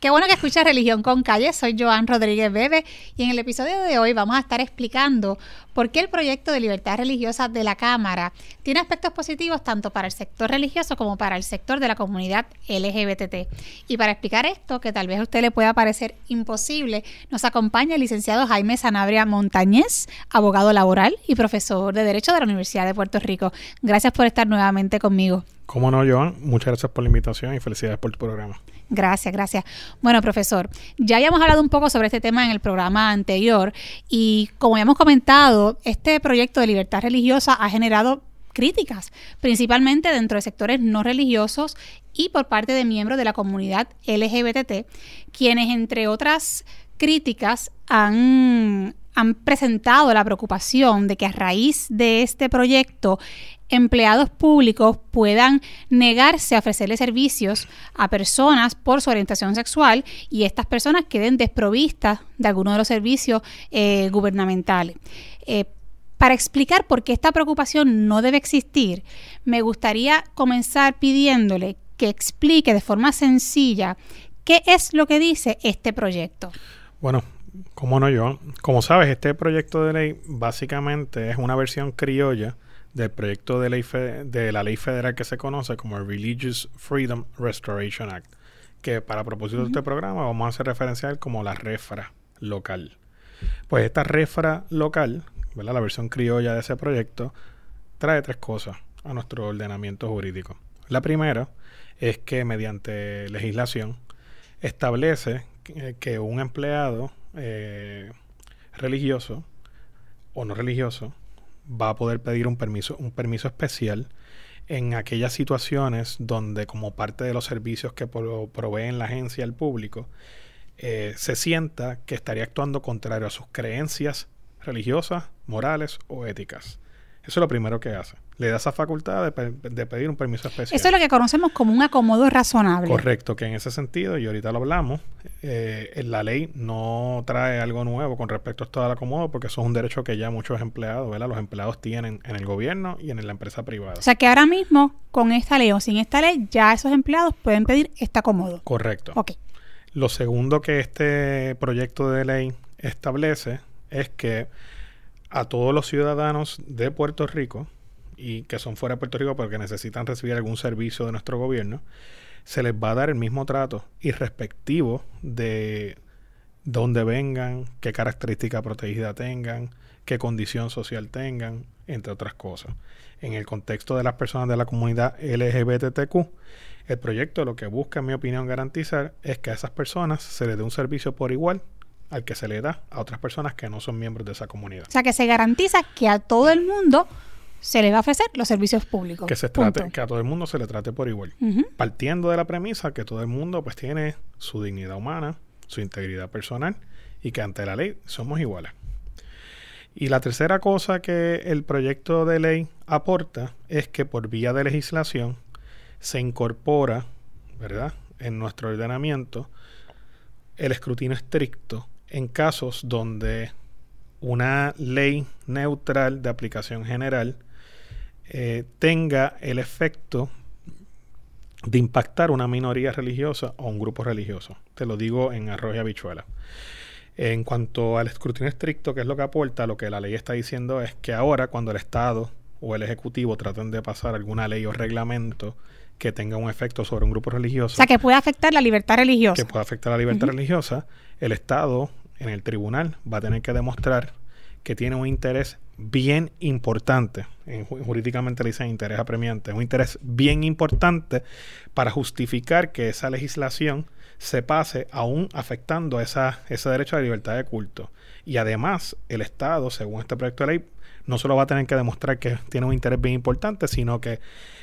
Qué bueno que escuchas Religión con Calle. Soy Joan Rodríguez Bebe y en el episodio de hoy vamos a estar explicando por qué el proyecto de libertad religiosa de la Cámara tiene aspectos positivos tanto para el sector religioso como para el sector de la comunidad LGBT. Y para explicar esto, que tal vez a usted le pueda parecer imposible, nos acompaña el licenciado Jaime Sanabria Montañez, abogado laboral y profesor de Derecho de la Universidad de Puerto Rico. Gracias por estar nuevamente conmigo. Cómo no, Joan. Muchas gracias por la invitación y felicidades por tu programa. Gracias, gracias. Bueno, profesor, ya habíamos hablado un poco sobre este tema en el programa anterior y como ya hemos comentado, este proyecto de libertad religiosa ha generado críticas, principalmente dentro de sectores no religiosos y por parte de miembros de la comunidad LGBT, quienes entre otras críticas han, han presentado la preocupación de que a raíz de este proyecto empleados públicos puedan negarse a ofrecerle servicios a personas por su orientación sexual y estas personas queden desprovistas de alguno de los servicios eh, gubernamentales. Eh, para explicar por qué esta preocupación no debe existir, me gustaría comenzar pidiéndole que explique de forma sencilla qué es lo que dice este proyecto. Bueno, como no yo, como sabes, este proyecto de ley básicamente es una versión criolla del proyecto de, ley de la ley federal que se conoce como el Religious Freedom Restoration Act, que para propósito de este programa vamos a hacer referencia a él como la refra local. Pues esta refra local, ¿verdad? la versión criolla de ese proyecto, trae tres cosas a nuestro ordenamiento jurídico. La primera es que mediante legislación establece que, un empleado eh, religioso o no religioso va a poder pedir un permiso, un permiso especial en aquellas situaciones donde como parte de los servicios que proveen la agencia al público, eh, se sienta que estaría actuando contrario a sus creencias religiosas, morales o éticas. Eso es lo primero que hace le da esa facultad de, pedir un permiso especial. Eso es lo que conocemos como un acomodo razonable. Correcto, que en ese sentido, y ahorita lo hablamos, eh, la ley no trae algo nuevo con respecto a esto del acomodo, porque eso es un derecho que ya muchos empleados, ¿verdad? Los empleados tienen en el gobierno y en la empresa privada. O sea que ahora mismo, con esta ley o sin esta ley, ya esos empleados pueden pedir este acomodo. Correcto. Ok. Lo segundo que este proyecto de ley establece es que a todos los ciudadanos de Puerto Rico, y que son fuera de Puerto Rico porque necesitan recibir algún servicio de nuestro gobierno, se les va a dar el mismo trato irrespectivo de dónde vengan, qué característica protegida tengan, qué condición social tengan, entre otras cosas. En el contexto de las personas de la comunidad LGBTQ, el proyecto lo que busca, en mi opinión, garantizar es que a esas personas se les dé un servicio por igual al que se le da a otras personas que no son miembros de esa comunidad. O sea, que se garantiza que a todo el mundo se le va a ofrecer los servicios públicos. Que se trate, que a todo el mundo se le trate por igual. Partiendo de la premisa que todo el mundo pues tiene su dignidad humana, su integridad personal y que ante la ley somos iguales. Y la tercera cosa que el proyecto de ley aporta es que por vía de legislación se incorpora, ¿verdad?, en nuestro ordenamiento el escrutinio estricto en casos donde una ley neutral de aplicación general eh, tenga el efecto de impactar una minoría religiosa o un grupo religioso. Te lo digo en arroz y habichuela. En cuanto al escrutinio estricto, que es lo que aporta, lo que la ley está diciendo es que ahora cuando el Estado o el Ejecutivo traten de pasar alguna ley o reglamento que tenga un efecto sobre un grupo religioso. O sea, que pueda afectar la libertad religiosa. Que pueda afectar la libertad religiosa, el Estado en el tribunal va a tener que demostrar que tiene un interés bien importante, en, jurídicamente le dicen interés apremiante, un interés bien importante para justificar que esa legislación se pase aún afectando esa, ese derecho a la libertad de culto. Y además, el Estado, según este proyecto de ley, no solo va a tener que demostrar que tiene un interés bien importante, sino que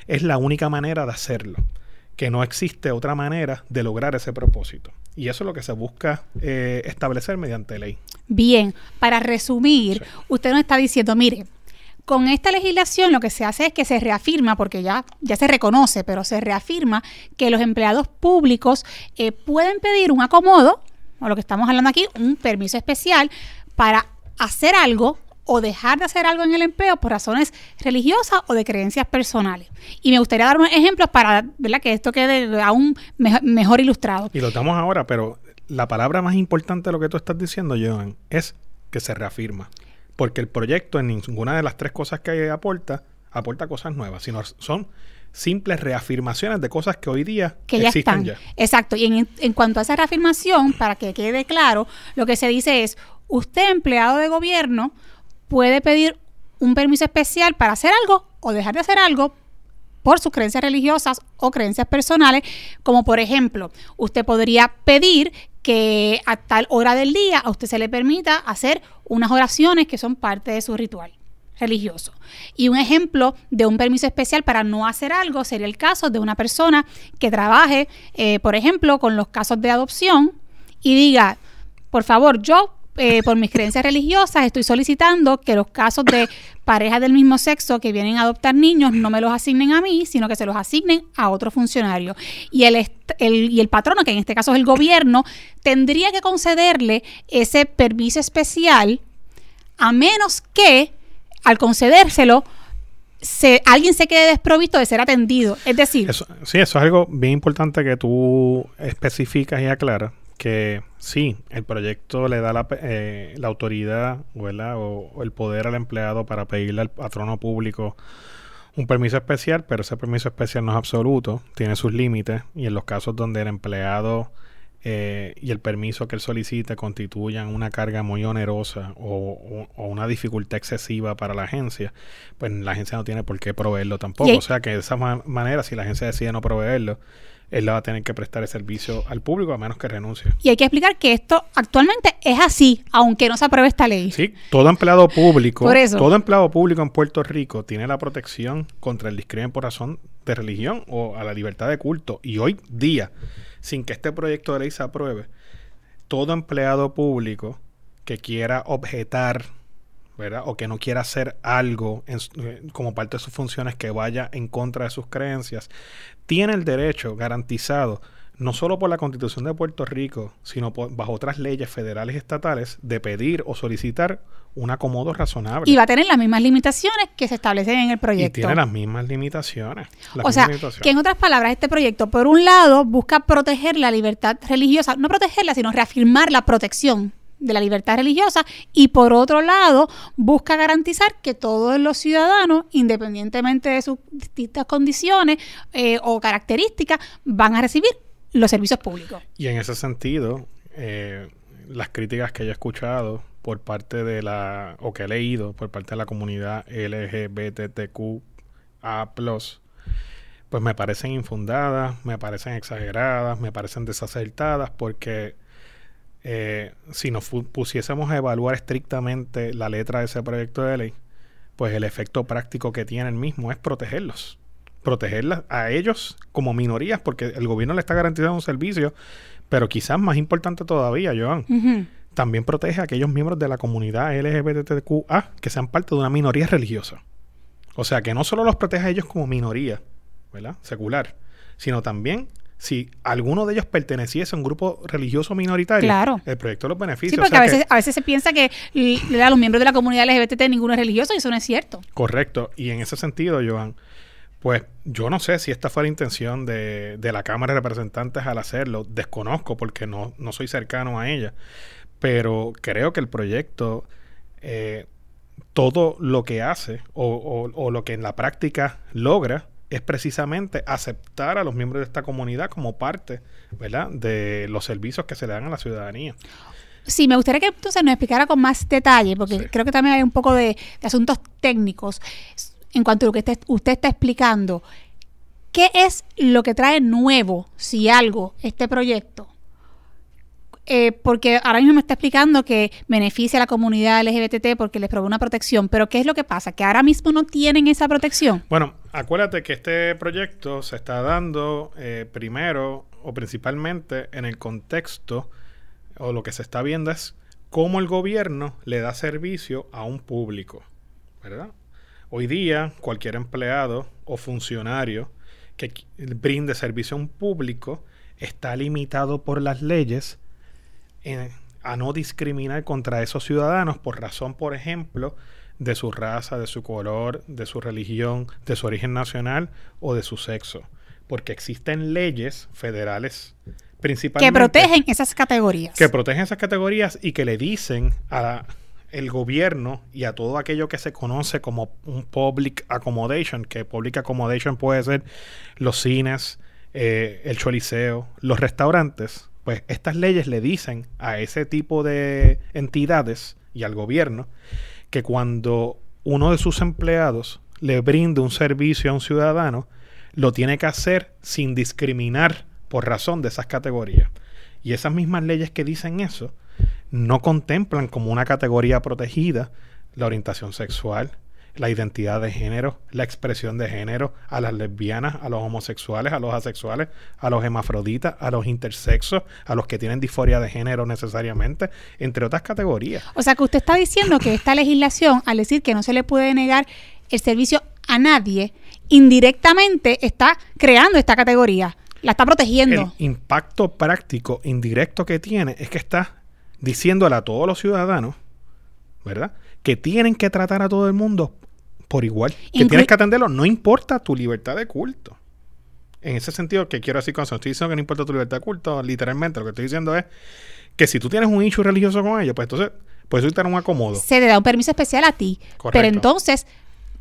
es la única manera de hacerlo, que no existe otra manera de lograr ese propósito. Y eso es lo que se busca eh, establecer mediante ley. Bien, para resumir, usted nos está diciendo, mire, con esta legislación lo que se hace es que se reafirma, porque ya, ya se reconoce, pero se reafirma que los empleados públicos eh, pueden pedir un acomodo, o lo que estamos hablando aquí, un permiso especial para hacer algo o dejar de hacer algo en el empleo por razones religiosas o de creencias personales. Y me gustaría dar unos ejemplos para ¿verdad? que esto quede aún mejor ilustrado. Y lo damos ahora, pero la palabra más importante de lo que tú estás diciendo, Joan, es que se reafirma. Porque el proyecto en ninguna de las tres cosas que aporta, aporta cosas nuevas, sino son simples reafirmaciones de cosas que hoy día que ya existen están. Ya. Exacto. Y en, en cuanto a esa reafirmación, para que quede claro, lo que se dice es, usted empleado de gobierno puede pedir un permiso especial para hacer algo o dejar de hacer algo por sus creencias religiosas o creencias personales, como por ejemplo, usted podría pedir que a tal hora del día a usted se le permita hacer unas oraciones que son parte de su ritual religioso. Y un ejemplo de un permiso especial para no hacer algo sería el caso de una persona que trabaje, eh, por ejemplo, con los casos de adopción y diga, por favor, yo eh, por mis creencias religiosas, estoy solicitando que los casos de parejas del mismo sexo que vienen a adoptar niños no me los asignen a mí, sino que se los asignen a otro funcionario. Y el, el, y el patrono, que en este caso es el gobierno, tendría que concederle ese permiso especial a menos que al concedérselo, se, alguien se quede desprovisto de ser atendido. Es decir... sí, eso es algo bien importante que tú especificas y aclaras, que sí, el proyecto le da la, eh, la autoridad O, o, el poder al empleado para pedirle al patrono público un permiso especial, pero ese permiso especial no es absoluto, tiene sus límites y en los casos donde el empleado eh, y el permiso que él solicita constituyan una carga muy onerosa o, una dificultad excesiva para la agencia, pues la agencia no tiene por qué proveerlo tampoco. O sea que de esa manera, si la agencia decide no proveerlo, él le va a tener que prestar el servicio al público a menos que renuncie. Y hay que explicar que esto actualmente es así, aunque no se apruebe esta ley. Sí, todo empleado público, todo empleado público en Puerto Rico tiene la protección contra el discrimen por razón de religión o a la libertad de culto. Y hoy día sin que este proyecto de ley se apruebe, todo empleado público que quiera objetar, ¿verdad? O que no quiera hacer algo eh, como parte de sus funciones que vaya en contra de sus creencias, tiene el derecho garantizado no solo por la Constitución de Puerto Rico, sino bajo otras leyes federales y estatales, de pedir o solicitar un acomodo razonable. Y va a tener las mismas limitaciones que se establecen en el proyecto. Y tiene las mismas limitaciones. o sea, que en otras palabras, este proyecto, por un lado, busca proteger la libertad religiosa, no protegerla, sino reafirmar la protección de la libertad religiosa y por otro lado busca garantizar que todos los ciudadanos, independientemente de sus distintas condiciones eh, o características, van a recibir los servicios públicos. Y en ese sentido, eh, las críticas que he escuchado por parte de la, o que he leído por parte de la comunidad LGBTQA, pues me parecen infundadas, me parecen exageradas, me parecen desacertadas, porque eh, si nos pusiésemos a evaluar estrictamente la letra de ese proyecto de ley, pues el efecto práctico que tiene el mismo es protegerlos. Protegerlas a ellos como minorías, porque el gobierno le está garantizando un servicio, pero quizás más importante todavía, Joan también protege a aquellos miembros de la comunidad LGBTQA que sean parte de una minoría religiosa. O sea, que no solo los protege a ellos como minoría, ¿verdad? Secular, sino también si alguno de ellos perteneciese a un grupo religioso minoritario, el proyecto los beneficia. Sí, porque a, veces, a veces se piensa que a los miembros de la comunidad LGBT ninguno es religioso y eso no es cierto. Correcto. Y en ese sentido, Joan, pues yo no sé si esta fue la intención de, de la Cámara de Representantes al hacerlo. Desconozco porque no, no soy cercano a ella pero creo que el proyecto, eh, todo lo que hace o, lo que en la práctica logra es precisamente aceptar a los miembros de esta comunidad como parte ¿verdad? de los servicios que se le dan a la ciudadanía. Sí, me gustaría que entonces nos explicara con más detalle, porque creo que también hay un poco de, asuntos técnicos en cuanto a lo que usted está explicando. ¿Qué es lo que trae nuevo, si algo, este proyecto? Eh, porque ahora mismo me está explicando que beneficia a la comunidad LGBT porque les provee una protección, pero ¿qué es lo que pasa? Que ahora mismo no tienen esa protección. Bueno, acuérdate que este proyecto se está dando eh, primero o principalmente en el contexto, o lo que se está viendo es cómo el gobierno le da servicio a un público, ¿verdad? Hoy día, cualquier empleado o funcionario que brinde servicio a un público está limitado por las leyes a no discriminar contra esos ciudadanos por razón, por ejemplo, de su raza, de su color, de su religión, de su origen nacional o de su sexo. Porque existen leyes federales principalmente que protegen esas categorías. Que protegen esas categorías y que le dicen a el gobierno y a todo aquello que se conoce como un public accommodation, que public accommodation puede ser los cines, eh, el choliseo, los restaurantes, pues estas leyes le dicen a ese tipo de entidades y al gobierno que cuando uno de sus empleados le brinde un servicio a un ciudadano, lo tiene que hacer sin discriminar por razón de esas categorías. Y esas mismas leyes que dicen eso no contemplan como una categoría protegida la orientación sexual, la identidad de género, la expresión de género, a las lesbianas, a los homosexuales, a los asexuales, a los hemafroditas, a los intersexos, a los que tienen disforia de género necesariamente, entre otras categorías. O sea que usted está diciendo que esta legislación, al decir que no se le puede negar el servicio a nadie, indirectamente está creando esta categoría, la está protegiendo. El impacto práctico indirecto que tiene es que está diciéndole a todos los ciudadanos, ¿verdad? Que tienen que tratar a todo el mundo por igual. que tienes que atenderlo, no importa tu libertad de culto. En ese sentido, que quiero decir con eso, estoy diciendo que no importa tu libertad de culto, literalmente lo que estoy diciendo es que si tú tienes un issue religioso con ellos, pues entonces puedes estar un acomodo. Se te da un permiso especial a ti. Pero entonces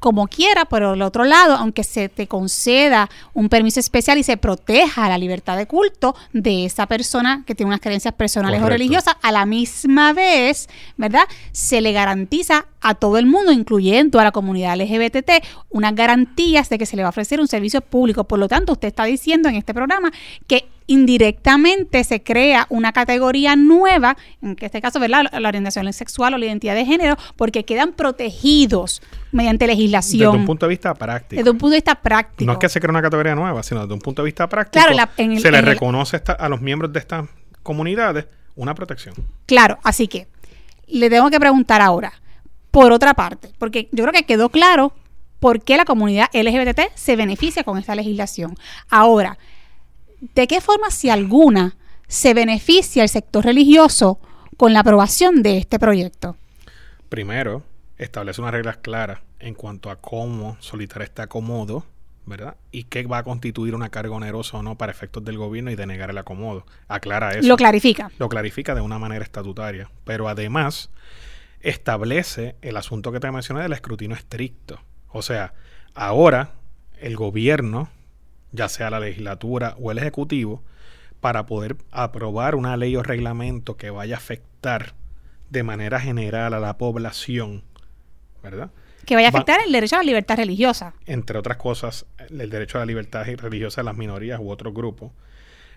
como quiera, pero el otro lado, aunque se te conceda un permiso especial y se proteja la libertad de culto de esa persona que tiene unas creencias personales o religiosas, a la misma vez, ¿verdad? Se le garantiza a todo el mundo, incluyendo a la comunidad LGBT, unas garantías de que se le va a ofrecer un servicio público. Por lo tanto, usted está diciendo en este programa que indirectamente se crea una categoría nueva, en este caso, ¿verdad? La orientación sexual o la identidad de género, porque quedan protegidos mediante legislación. Desde un punto de vista práctico. Desde un punto de vista práctico. No es que se crea una categoría nueva, sino desde un punto de vista práctico. Claro, se le reconoce a los miembros de estas comunidades una protección. Claro, así que le tengo que preguntar ahora, por otra parte, porque yo creo que quedó claro por qué la comunidad LGBT se beneficia con esta legislación. Ahora, ¿de qué forma, si alguna, se beneficia el sector religioso con la aprobación de este proyecto? Primero, establece unas reglas claras en cuanto a cómo solicitar este acomodo, ¿verdad? Y qué va a constituir una carga onerosa o no para efectos del gobierno y denegar el acomodo. Aclara eso. Lo clarifica. Lo clarifica de una manera estatutaria. Pero además, establece el asunto que te mencioné del escrutinio estricto. O sea, ahora el gobierno ya sea la legislatura o el ejecutivo, para poder aprobar una ley o reglamento que vaya a afectar de manera general a la población, ¿verdad? Que vaya a afectar el derecho a la libertad religiosa. Entre otras cosas, el derecho a la libertad religiosa de las minorías u otros grupos.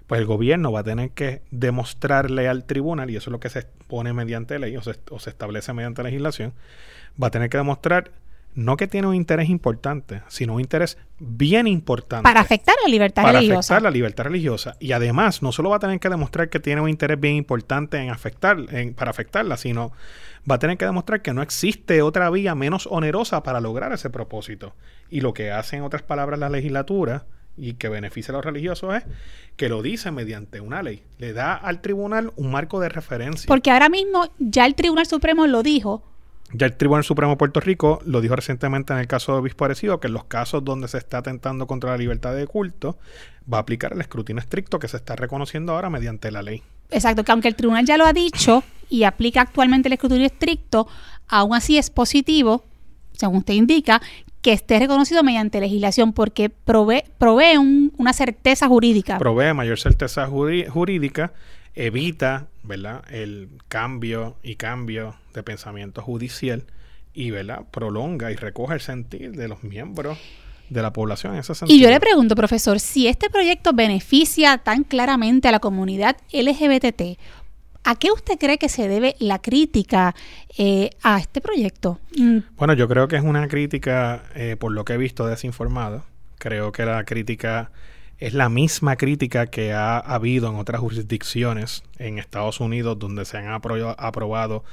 Pues el gobierno va a tener que demostrarle al tribunal, y eso es lo que se pone mediante ley o se, o se establece mediante legislación, va a tener que demostrar no que tiene un interés importante, sino un interés bien importante. Para afectar la libertad religiosa. Para afectar la libertad religiosa. Y además, no solo va a tener que demostrar que tiene un interés bien importante en afectar, en, para afectarla, sino va a tener que demostrar que no existe otra vía menos onerosa para lograr ese propósito. Y lo que hace, en otras palabras, la legislatura y que beneficia a los religiosos es que lo dice mediante una ley. Le da al tribunal un marco de referencia. Porque ahora mismo ya el Tribunal Supremo lo dijo ya el Tribunal Supremo de Puerto Rico lo dijo recientemente en el caso de Obispo Arecido, que en los casos donde se está atentando contra la libertad de culto, va a aplicar el escrutinio estricto que se está reconociendo ahora mediante la ley. Exacto, que aunque el tribunal ya lo ha dicho y aplica actualmente el escrutinio estricto, aún así es positivo, según usted indica, que esté reconocido mediante legislación porque provee, provee una certeza jurídica. Provee mayor certeza jurídica evita, ¿verdad? El cambio y cambio de pensamiento judicial y, ¿verdad? Prolonga y recoge el sentir de los miembros de la población en ese sentido. Y yo le pregunto, profesor, si este proyecto beneficia tan claramente a la comunidad LGBT, ¿a qué usted cree que se debe la crítica eh, a este proyecto? Mm. Bueno, yo creo que es una crítica, eh, por lo que he visto, desinformada. Creo que la crítica es la misma crítica que ha habido en otras jurisdicciones en Estados Unidos donde se han aprobado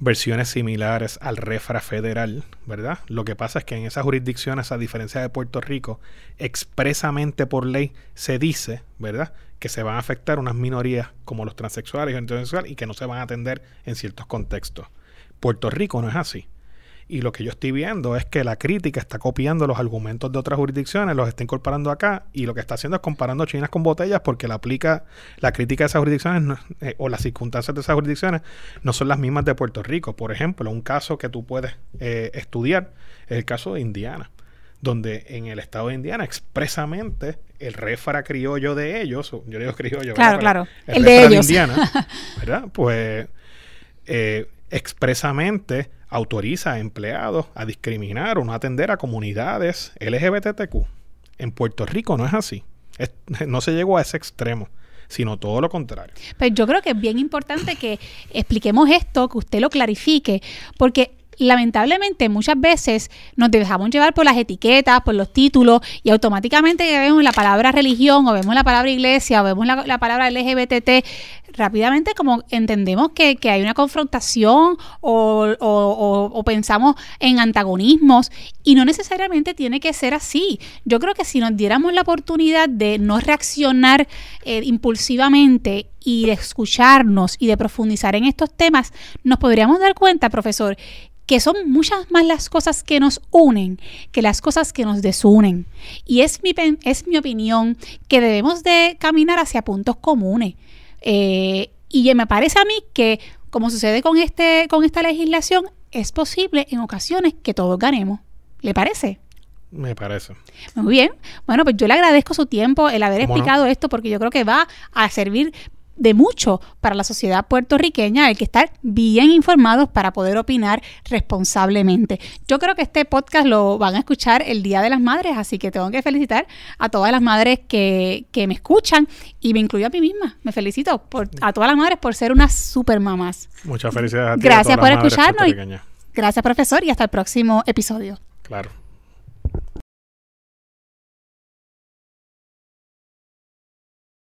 versiones similares al refra federal, ¿verdad? Lo que pasa es que en esas jurisdicciones, a diferencia de Puerto Rico, expresamente por ley se dice, ¿verdad? Que se van a afectar unas minorías como los transexuales y los y que no se van a atender en ciertos contextos. Puerto Rico no es así. Y lo que yo estoy viendo es que la crítica está copiando los argumentos de otras jurisdicciones, los está incorporando acá y lo que está haciendo es comparando chinas con botellas porque la aplica la crítica de esas jurisdicciones eh, o las circunstancias de esas jurisdicciones no son las mismas de Puerto Rico. Por ejemplo, un caso que tú puedes eh, estudiar es el caso de Indiana, donde en el estado de Indiana expresamente el refara criollo de ellos, yo digo criollo, claro, claro, el, de ellos, Indiana, ¿verdad? Pues eh, expresamente autoriza a empleados a discriminar o no atender a comunidades LGBTQ. En Puerto Rico no es así. no se llegó a ese extremo sino todo lo contrario. Pues yo creo que es bien importante que expliquemos esto, que usted lo clarifique, porque lamentablemente muchas veces nos dejamos llevar por las etiquetas, por los títulos y automáticamente vemos la palabra religión o vemos la palabra iglesia o vemos la, palabra LGBT, rápidamente como entendemos que, hay una confrontación o, pensamos en antagonismos y no necesariamente tiene que ser así. Yo creo que si nos diéramos la oportunidad de no reaccionar eh, impulsivamente y de escucharnos y de profundizar en estos temas, nos podríamos dar cuenta, profesor, que son muchas más las cosas que nos unen que las cosas que nos desunen. Y es mi, es mi opinión que debemos de caminar hacia puntos comunes. Eh, y me parece a mí que, como sucede con, este, con esta legislación, es posible en ocasiones que todos ganemos. ¿Le parece? Me parece. Muy bien. Bueno, pues yo le agradezco su tiempo, el haber explicado esto, porque yo creo que va a servir de mucho para la sociedad puertorriqueña hay que estar bien informados para poder opinar responsablemente. Yo creo que este podcast lo van a escuchar el Día de las Madres, así que tengo que felicitar a todas las madres que, que me escuchan y me incluyo a mí misma. Me felicito por, a todas las madres por ser unas super mamás. Muchas felicidades a ti. Gracias por escucharnos. gracias, profesor, y hasta el próximo episodio. Claro.